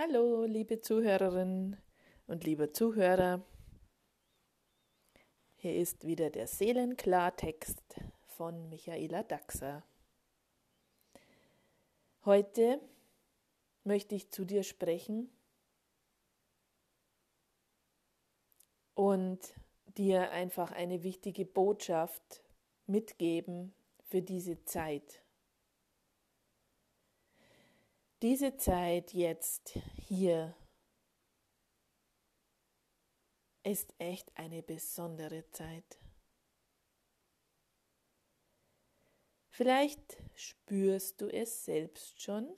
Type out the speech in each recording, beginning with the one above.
Hallo, liebe Zuhörerinnen und lieber Zuhörer. Hier ist wieder der Seelenklartext von Michaela Daxer. Heute möchte ich zu dir sprechen und dir einfach eine wichtige Botschaft mitgeben für diese Zeit. Diese Zeit jetzt hier ist echt eine besondere Zeit. Vielleicht spürst du es selbst schon,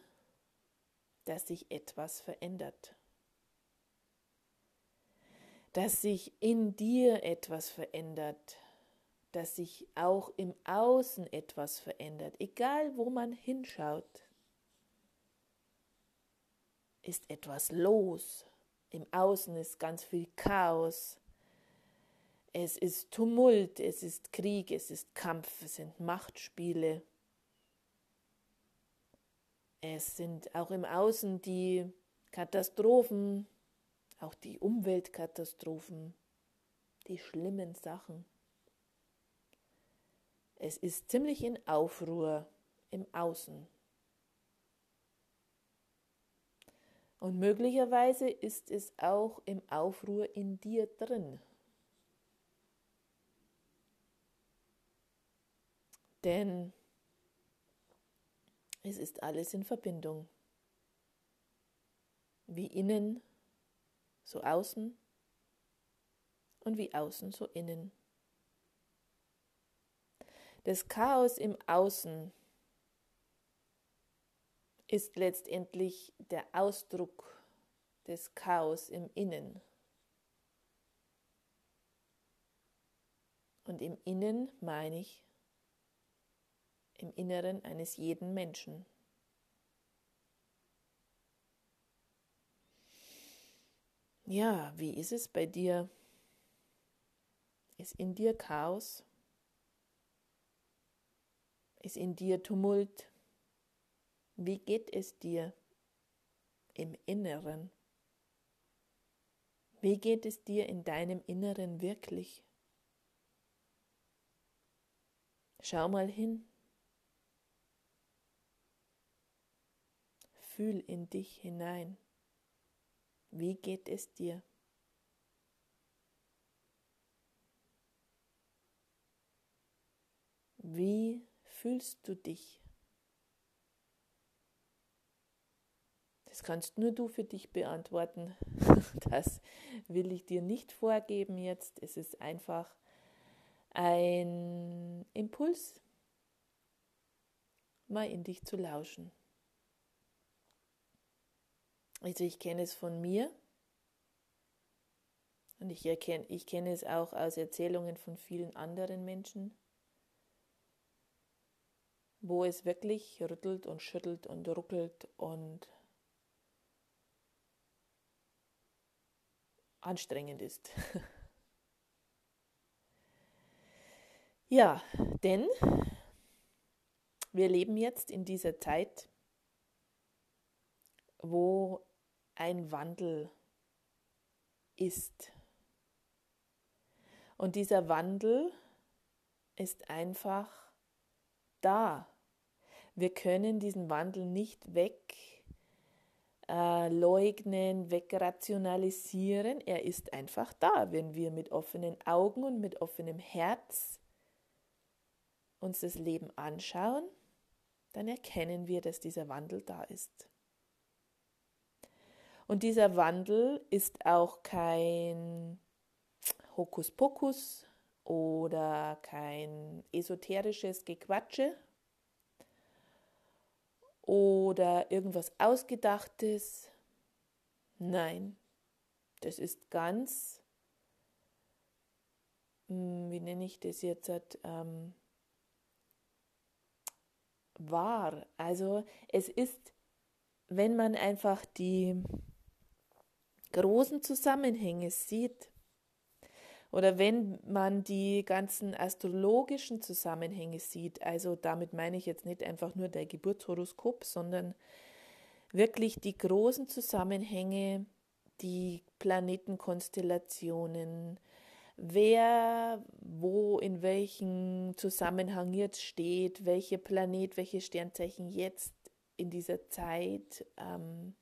dass sich etwas verändert, dass sich in dir etwas verändert, dass sich auch im Außen etwas verändert, egal wo man hinschaut ist etwas los. Im Außen ist ganz viel Chaos. Es ist Tumult, es ist Krieg, es ist Kampf, es sind Machtspiele. Es sind auch im Außen die Katastrophen, auch die Umweltkatastrophen, die schlimmen Sachen. Es ist ziemlich in Aufruhr im Außen. Und möglicherweise ist es auch im Aufruhr in dir drin. Denn es ist alles in Verbindung. Wie innen, so außen und wie außen, so innen. Das Chaos im Außen ist letztendlich der Ausdruck des Chaos im Innen. Und im Innen meine ich im Inneren eines jeden Menschen. Ja, wie ist es bei dir? Ist in dir Chaos? Ist in dir Tumult? Wie geht es dir im Inneren? Wie geht es dir in deinem Inneren wirklich? Schau mal hin. Fühl in dich hinein. Wie geht es dir? Wie fühlst du dich? Das kannst nur du für dich beantworten. Das will ich dir nicht vorgeben jetzt. Es ist einfach ein Impuls, mal in dich zu lauschen. Also ich kenne es von mir und ich, erkenne, ich kenne es auch aus Erzählungen von vielen anderen Menschen, wo es wirklich rüttelt und schüttelt und ruckelt und anstrengend ist. ja, denn wir leben jetzt in dieser Zeit, wo ein Wandel ist. Und dieser Wandel ist einfach da. Wir können diesen Wandel nicht weg äh, leugnen, wegrationalisieren. Er ist einfach da, wenn wir mit offenen Augen und mit offenem Herz uns das Leben anschauen, dann erkennen wir, dass dieser Wandel da ist. Und dieser Wandel ist auch kein Hokuspokus oder kein esoterisches Gequatsche, oder irgendwas Ausgedachtes. Nein, das ist ganz, hm, wie nenne ich das jetzt, ähm, wahr. Also es ist, wenn man einfach die großen Zusammenhänge sieht, oder wenn man die ganzen astrologischen Zusammenhänge sieht, also damit meine ich jetzt nicht einfach nur der Geburtshoroskop, sondern wirklich die großen Zusammenhänge, die Planetenkonstellationen, wer wo in welchem Zusammenhang jetzt steht, welche Planet, welche Sternzeichen jetzt in dieser Zeit ähm,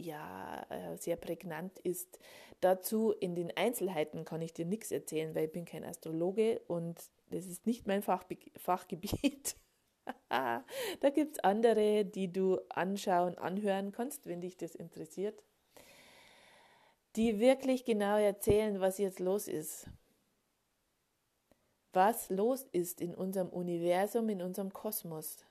ja äh, sehr prägnant ist. Dazu in den Einzelheiten kann ich dir nichts erzählen, weil ich bin kein Astrologe und das ist nicht mein Fachbe Fachgebiet. da gibt es andere, die du anschauen, anhören kannst, wenn dich das interessiert die wirklich genau erzählen, was jetzt los ist. Was los ist in unserem Universum, in unserem Kosmos.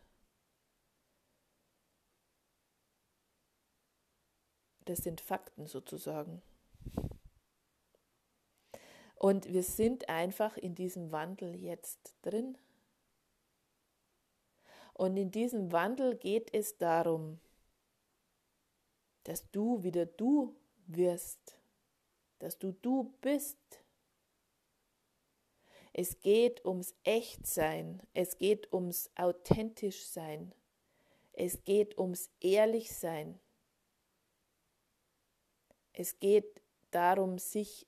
Das sind Fakten sozusagen. Und wir sind einfach in diesem Wandel jetzt drin. Und in diesem Wandel geht es darum, dass du wieder du wirst, dass du du bist. Es geht ums Echtsein, es geht ums authentisch sein, es geht ums ehrlich sein. Es geht darum, sich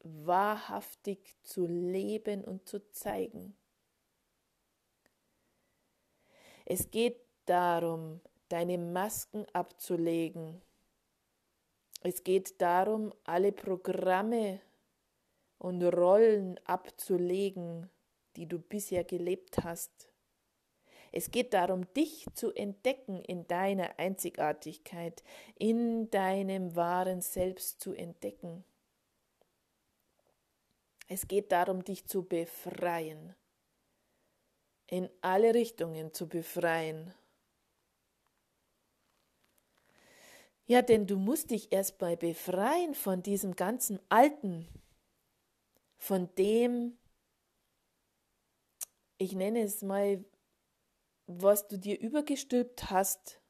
wahrhaftig zu leben und zu zeigen. Es geht darum, deine Masken abzulegen es geht darum, alle Programme und Rollen abzulegen, die du bisher gelebt hast. Es geht darum, dich zu entdecken in deiner Einzigartigkeit, in deinem wahren Selbst zu entdecken. Es geht darum, dich zu befreien, in alle Richtungen zu befreien Ja, denn du musst dich erstmal befreien von diesem ganzen Alten, von dem, ich nenne es mal, was du dir übergestülpt hast,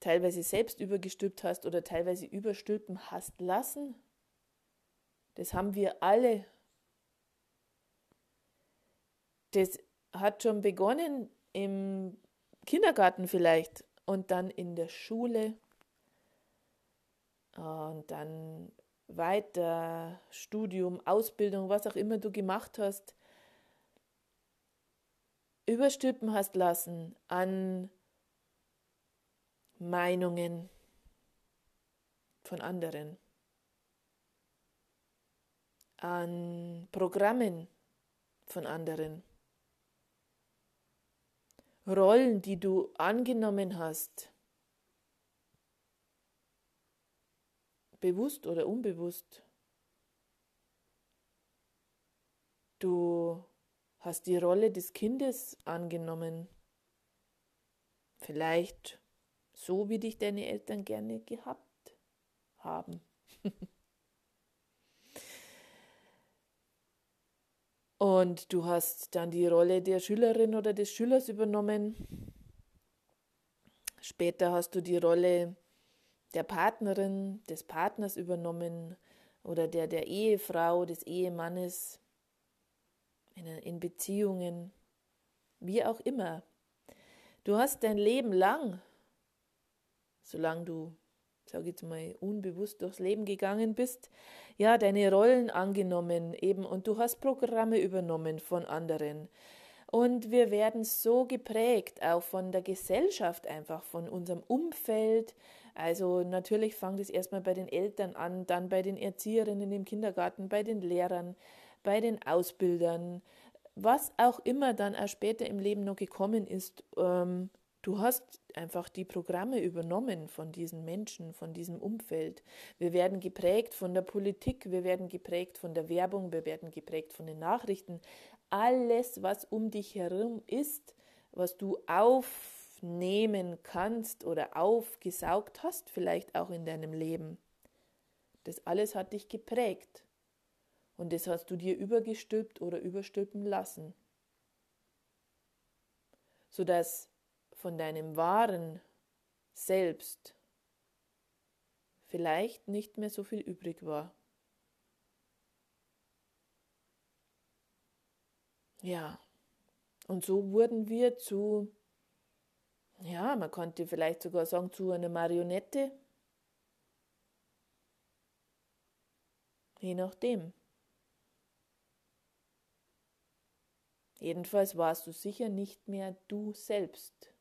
teilweise selbst übergestülpt hast oder teilweise überstülpen hast lassen. Das haben wir alle. Das hat schon begonnen im Kindergarten vielleicht und dann in der Schule und dann weiter, Studium, Ausbildung, was auch immer du gemacht hast, überstülpen hast lassen an Meinungen von anderen, an Programmen von anderen, Rollen, die du angenommen hast bewusst oder unbewusst. Du hast die Rolle des Kindes angenommen. Vielleicht so, wie dich deine Eltern gerne gehabt haben. Und du hast dann die Rolle der Schülerin oder des Schülers übernommen. Später hast du die Rolle der Partnerin, des Partners übernommen oder der der Ehefrau, des Ehemannes, in, in Beziehungen, wie auch immer. Du hast dein Leben lang, solange du, sag ich jetzt mal, unbewusst durchs Leben gegangen bist, ja, deine Rollen angenommen eben und du hast Programme übernommen von anderen. Und wir werden so geprägt, auch von der Gesellschaft einfach, von unserem Umfeld, also natürlich fängt es erstmal bei den Eltern an, dann bei den Erzieherinnen im Kindergarten, bei den Lehrern, bei den Ausbildern, was auch immer dann auch später im Leben noch gekommen ist. Ähm, du hast einfach die Programme übernommen von diesen Menschen, von diesem Umfeld. Wir werden geprägt von der Politik, wir werden geprägt von der Werbung, wir werden geprägt von den Nachrichten. Alles, was um dich herum ist, was du auf nehmen kannst oder aufgesaugt hast, vielleicht auch in deinem Leben. Das alles hat dich geprägt und das hast du dir übergestülpt oder überstülpen lassen, sodass von deinem wahren Selbst vielleicht nicht mehr so viel übrig war. Ja, und so wurden wir zu ja, man könnte vielleicht sogar sagen, zu einer Marionette. Je nachdem. Jedenfalls warst du sicher nicht mehr du selbst.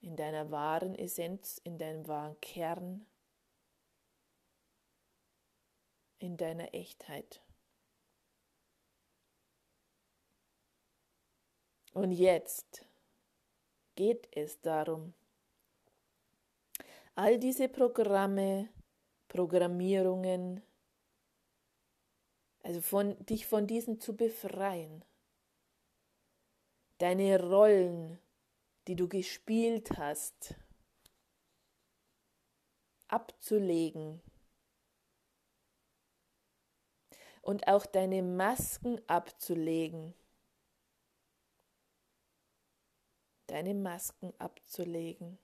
In deiner wahren Essenz, in deinem wahren Kern, in deiner Echtheit. Und jetzt geht es darum, all diese Programme, Programmierungen, also von, dich von diesen zu befreien. Deine Rollen, die du gespielt hast, abzulegen. Und auch deine Masken abzulegen. Deine Masken abzulegen.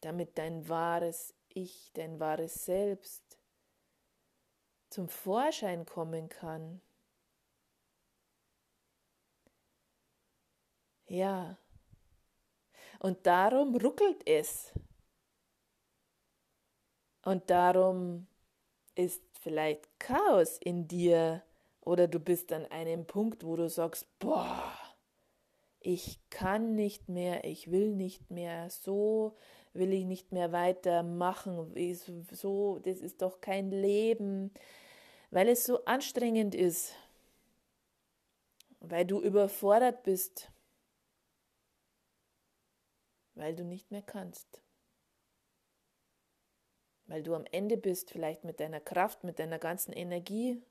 Damit dein wahres Ich, dein wahres Selbst zum Vorschein kommen kann. Ja, und darum ruckelt es. Und darum ist vielleicht Chaos in dir oder du bist an einem Punkt, wo du sagst, boah, ich kann nicht mehr, ich will nicht mehr, so will ich nicht mehr weitermachen, so, das ist doch kein Leben, weil es so anstrengend ist, weil du überfordert bist, weil du nicht mehr kannst, weil du am Ende bist, vielleicht mit deiner Kraft, mit deiner ganzen Energie,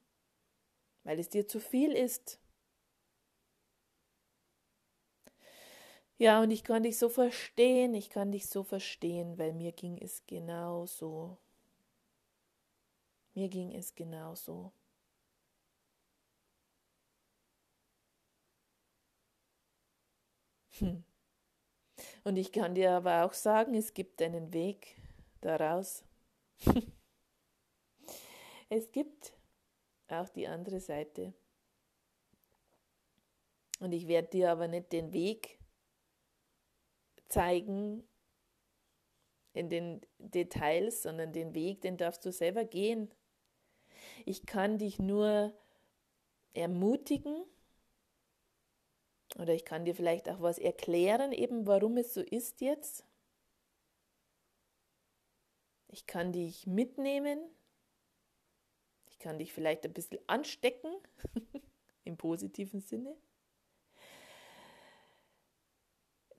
weil es dir zu viel ist. Ja, und ich kann dich so verstehen, ich kann dich so verstehen, weil mir ging es genau so. Mir ging es genauso. Hm. Und ich kann dir aber auch sagen, es gibt einen Weg daraus. es gibt auch die andere Seite. Und ich werde dir aber nicht den Weg zeigen in den Details, sondern den Weg, den darfst du selber gehen. Ich kann dich nur ermutigen oder ich kann dir vielleicht auch was erklären, eben warum es so ist jetzt. Ich kann dich mitnehmen. Ich kann dich vielleicht ein bisschen anstecken, im positiven Sinne.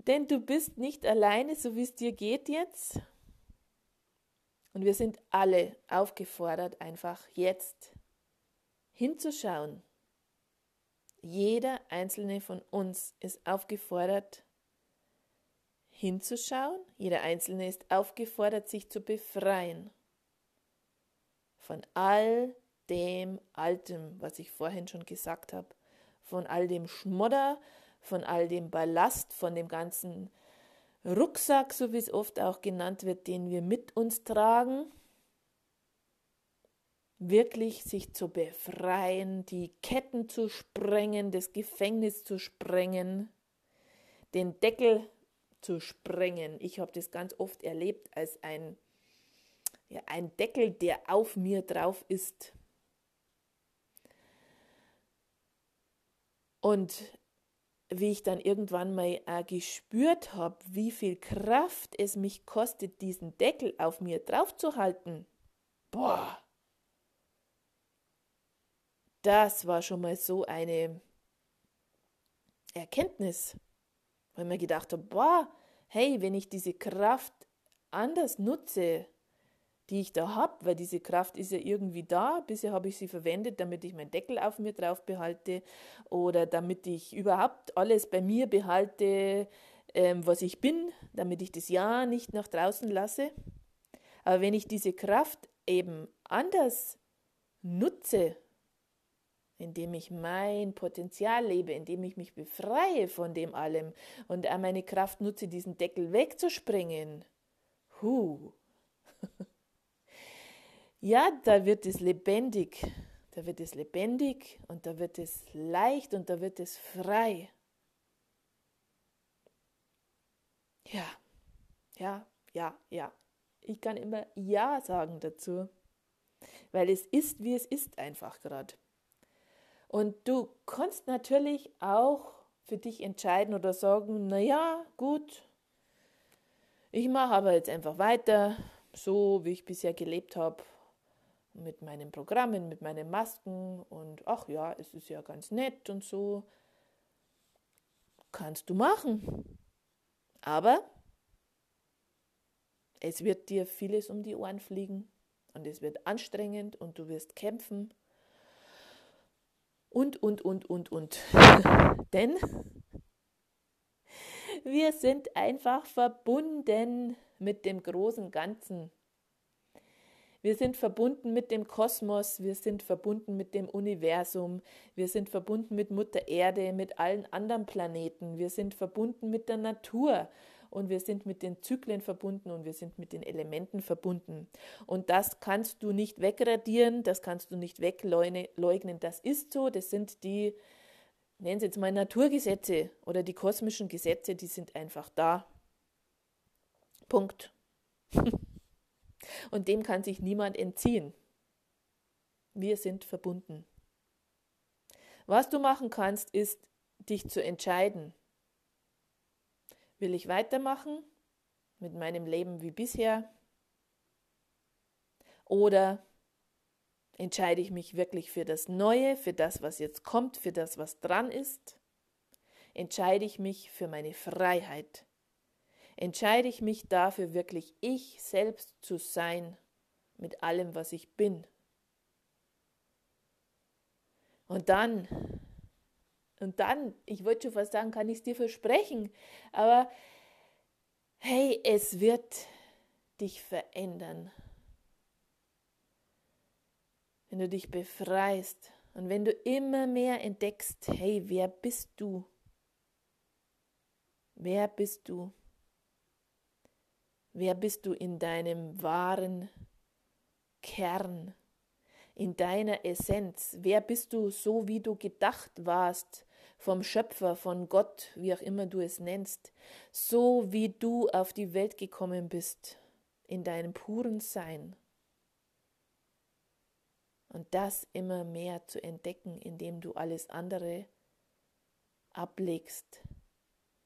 Denn du bist nicht alleine, so wie es dir geht jetzt. Und wir sind alle aufgefordert, einfach jetzt hinzuschauen. Jeder einzelne von uns ist aufgefordert, hinzuschauen. Jeder einzelne ist aufgefordert, sich zu befreien von all dem Altem, was ich vorhin schon gesagt habe, von all dem Schmodder, von all dem Ballast, von dem ganzen Rucksack, so wie es oft auch genannt wird, den wir mit uns tragen, wirklich sich zu befreien, die Ketten zu sprengen, das Gefängnis zu sprengen, den Deckel zu sprengen. Ich habe das ganz oft erlebt als ein, ja, ein Deckel, der auf mir drauf ist. Und wie ich dann irgendwann mal äh, gespürt habe, wie viel Kraft es mich kostet, diesen Deckel auf mir draufzuhalten. Boah, das war schon mal so eine Erkenntnis, weil mir gedacht habe, boah, hey, wenn ich diese Kraft anders nutze, die ich da habe, weil diese Kraft ist ja irgendwie da. Bisher habe ich sie verwendet, damit ich meinen Deckel auf mir drauf behalte oder damit ich überhaupt alles bei mir behalte, ähm, was ich bin, damit ich das Ja nicht nach draußen lasse. Aber wenn ich diese Kraft eben anders nutze, indem ich mein Potenzial lebe, indem ich mich befreie von dem allem und auch meine Kraft nutze, diesen Deckel wegzuspringen, huh, ja, da wird es lebendig. Da wird es lebendig und da wird es leicht und da wird es frei. Ja, ja, ja, ja. Ich kann immer Ja sagen dazu, weil es ist, wie es ist einfach gerade. Und du kannst natürlich auch für dich entscheiden oder sagen, naja, gut, ich mache aber jetzt einfach weiter, so wie ich bisher gelebt habe, mit meinen Programmen, mit meinen Masken und ach ja, es ist ja ganz nett und so. Kannst du machen. Aber es wird dir vieles um die Ohren fliegen und es wird anstrengend und du wirst kämpfen. Und, und, und, und, und. Denn wir sind einfach verbunden mit dem großen Ganzen. Wir sind verbunden mit dem Kosmos, wir sind verbunden mit dem Universum, wir sind verbunden mit Mutter Erde, mit allen anderen Planeten, wir sind verbunden mit der Natur und wir sind mit den Zyklen verbunden und wir sind mit den Elementen verbunden. Und das kannst du nicht wegradieren, das kannst du nicht wegleugnen, das ist so, das sind die, nennen Sie jetzt mal Naturgesetze oder die kosmischen Gesetze, die sind einfach da. Punkt. Und dem kann sich niemand entziehen. Wir sind verbunden. Was du machen kannst, ist, dich zu entscheiden. Will ich weitermachen mit meinem Leben wie bisher? Oder entscheide ich mich wirklich für das Neue, für das, was jetzt kommt, für das, was dran ist? Entscheide ich mich für meine Freiheit? Entscheide ich mich dafür, wirklich ich selbst zu sein mit allem, was ich bin. Und dann, und dann, ich wollte schon fast sagen, kann ich es dir versprechen, aber hey, es wird dich verändern. Wenn du dich befreist und wenn du immer mehr entdeckst, hey, wer bist du? Wer bist du? Wer bist du in deinem wahren Kern, in deiner Essenz? Wer bist du so, wie du gedacht warst vom Schöpfer, von Gott, wie auch immer du es nennst, so wie du auf die Welt gekommen bist, in deinem puren Sein? Und das immer mehr zu entdecken, indem du alles andere ablegst,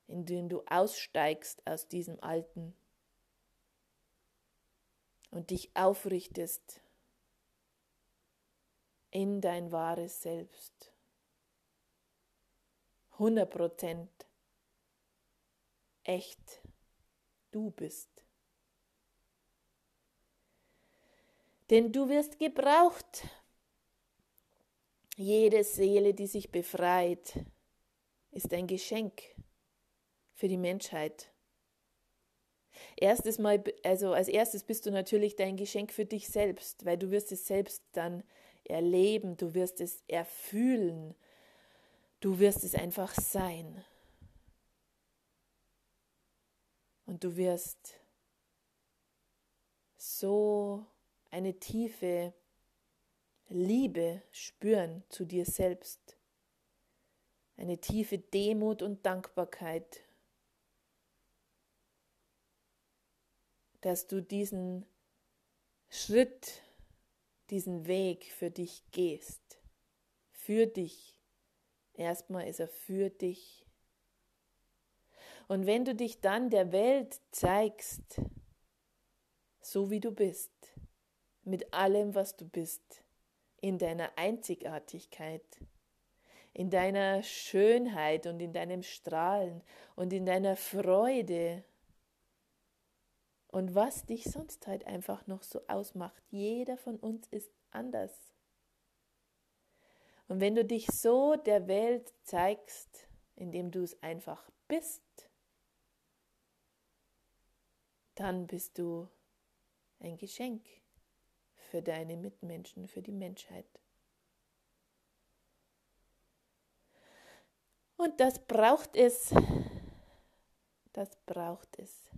indem du aussteigst aus diesem Alten und dich aufrichtest in dein wahres Selbst. 100 Prozent echt du bist. Denn du wirst gebraucht. Jede Seele, die sich befreit, ist ein Geschenk für die Menschheit. Erstes Mal, also als erstes bist du natürlich dein Geschenk für dich selbst, weil du wirst es selbst dann erleben, du wirst es erfühlen, du wirst es einfach sein. Und du wirst so eine tiefe Liebe spüren zu dir selbst, eine tiefe Demut und Dankbarkeit dass du diesen Schritt, diesen Weg für dich gehst. Für dich. Erstmal ist er für dich. Und wenn du dich dann der Welt zeigst, so wie du bist, mit allem, was du bist, in deiner Einzigartigkeit, in deiner Schönheit und in deinem Strahlen und in deiner Freude und was dich sonst halt einfach noch so ausmacht. Jeder von uns ist anders. Und wenn du dich so der Welt zeigst, indem du es einfach bist, dann bist du ein Geschenk für deine Mitmenschen, für die Menschheit. Und das braucht es, das braucht es.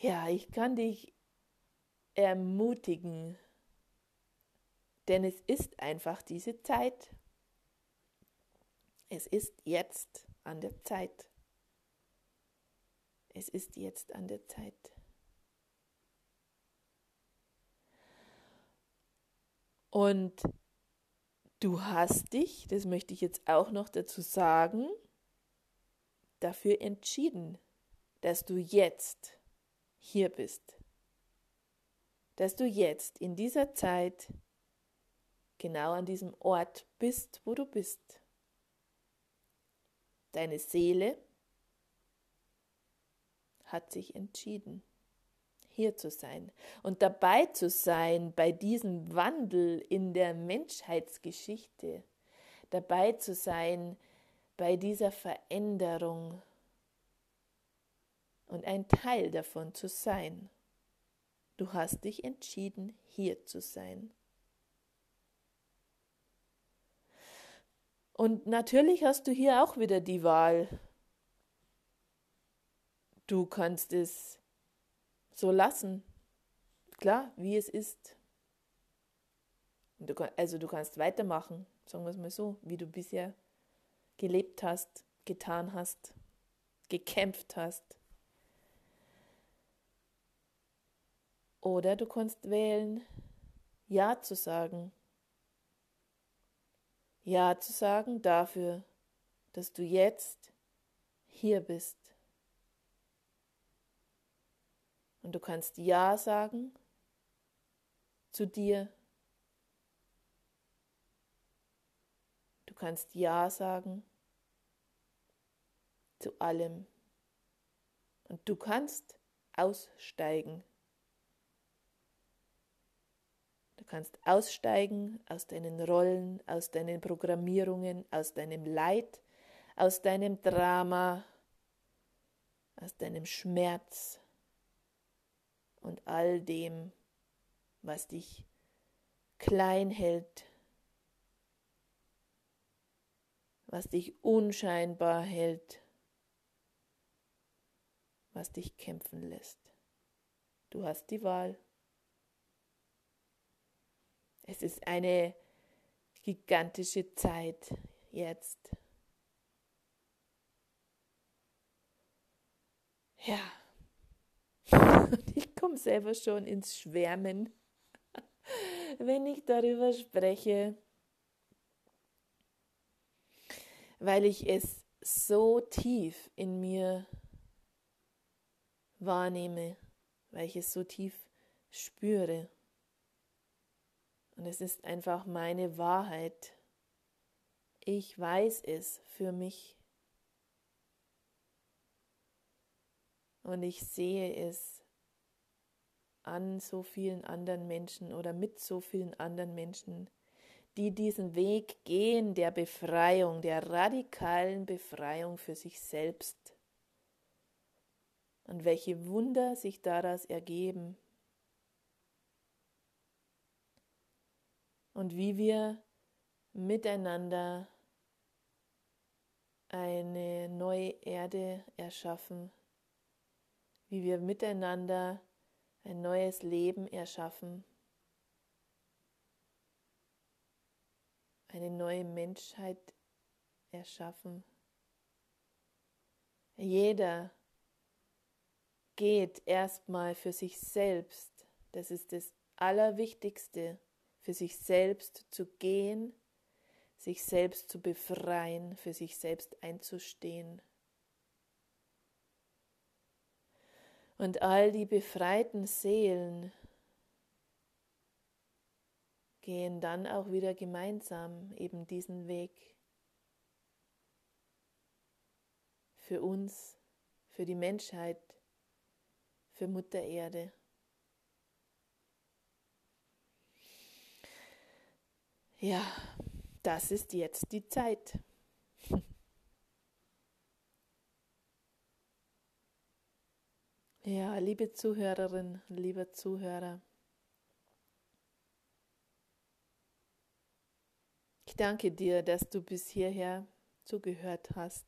Ja, ich kann dich ermutigen, denn es ist einfach diese Zeit. Es ist jetzt an der Zeit. Es ist jetzt an der Zeit. Und du hast dich, das möchte ich jetzt auch noch dazu sagen, dafür entschieden, dass du jetzt hier bist. Dass du jetzt in dieser Zeit genau an diesem Ort bist, wo du bist. Deine Seele hat sich entschieden, hier zu sein und dabei zu sein bei diesem Wandel in der Menschheitsgeschichte, dabei zu sein bei dieser Veränderung und ein Teil davon zu sein. Du hast dich entschieden, hier zu sein. Und natürlich hast du hier auch wieder die Wahl. Du kannst es so lassen, klar, wie es ist. Du, also du kannst weitermachen, sagen wir es mal so, wie du bisher gelebt hast, getan hast, gekämpft hast. Oder du kannst wählen, Ja zu sagen. Ja zu sagen dafür, dass du jetzt hier bist. Und du kannst Ja sagen zu dir. Du kannst Ja sagen zu allem. Und du kannst aussteigen. Kannst aussteigen aus deinen Rollen, aus deinen Programmierungen, aus deinem Leid, aus deinem Drama, aus deinem Schmerz und all dem, was dich klein hält, was dich unscheinbar hält, was dich kämpfen lässt. Du hast die Wahl. Es ist eine gigantische Zeit jetzt. Ja, ich komme selber schon ins Schwärmen, wenn ich darüber spreche, weil ich es so tief in mir wahrnehme, weil ich es so tief spüre. Und es ist einfach meine Wahrheit. Ich weiß es für mich. Und ich sehe es an so vielen anderen Menschen oder mit so vielen anderen Menschen, die diesen Weg gehen der Befreiung, der radikalen Befreiung für sich selbst. Und welche Wunder sich daraus ergeben. Und wie wir miteinander eine neue Erde erschaffen, wie wir miteinander ein neues Leben erschaffen, eine neue Menschheit erschaffen. Jeder geht erstmal für sich selbst, das ist das Allerwichtigste für sich selbst zu gehen, sich selbst zu befreien, für sich selbst einzustehen. Und all die befreiten Seelen gehen dann auch wieder gemeinsam eben diesen Weg für uns, für die Menschheit, für Mutter Erde. Ja, das ist jetzt die Zeit. Ja, liebe Zuhörerin, lieber Zuhörer, ich danke dir, dass du bis hierher zugehört hast.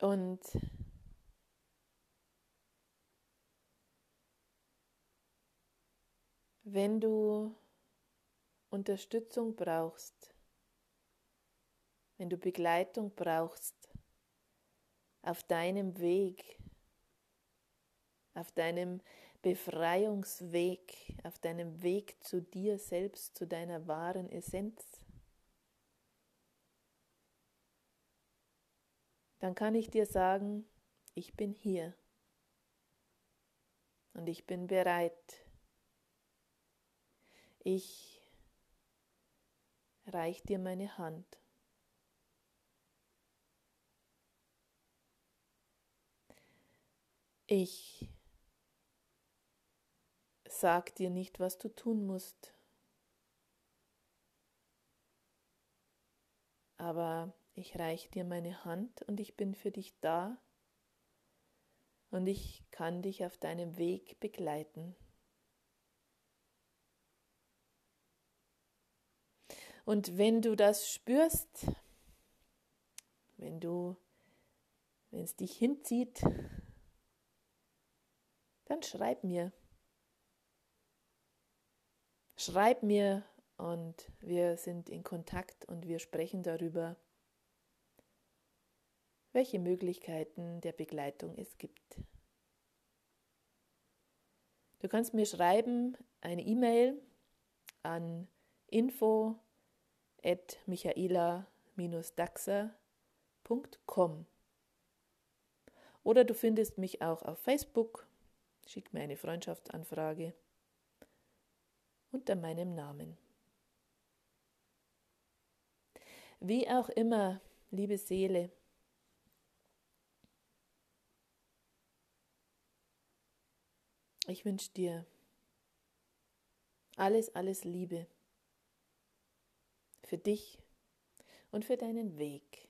Und wenn du Unterstützung brauchst, wenn du Begleitung brauchst auf deinem Weg, auf deinem Befreiungsweg, auf deinem Weg zu dir selbst, zu deiner wahren Essenz, dann kann ich dir sagen, ich bin hier und ich bin bereit. Ich reich dir meine Hand. Ich sag dir nicht, was du tun musst. Aber ich reich dir meine Hand und ich bin für dich da und ich kann dich auf deinem Weg begleiten. Und wenn du das spürst, wenn du, wenn es dich hinzieht, dann schreib mir. Schreib mir und wir sind in Kontakt und wir sprechen darüber, welche Möglichkeiten der Begleitung es gibt. Du kannst mir schreiben eine E-Mail an info at michaela-daxer.com oder du findest mich auch auf Facebook, schick mir eine Freundschaftsanfrage. Unter meinem Namen. Wie auch immer, liebe Seele, ich wünsche dir alles, alles Liebe für dich und für deinen Weg.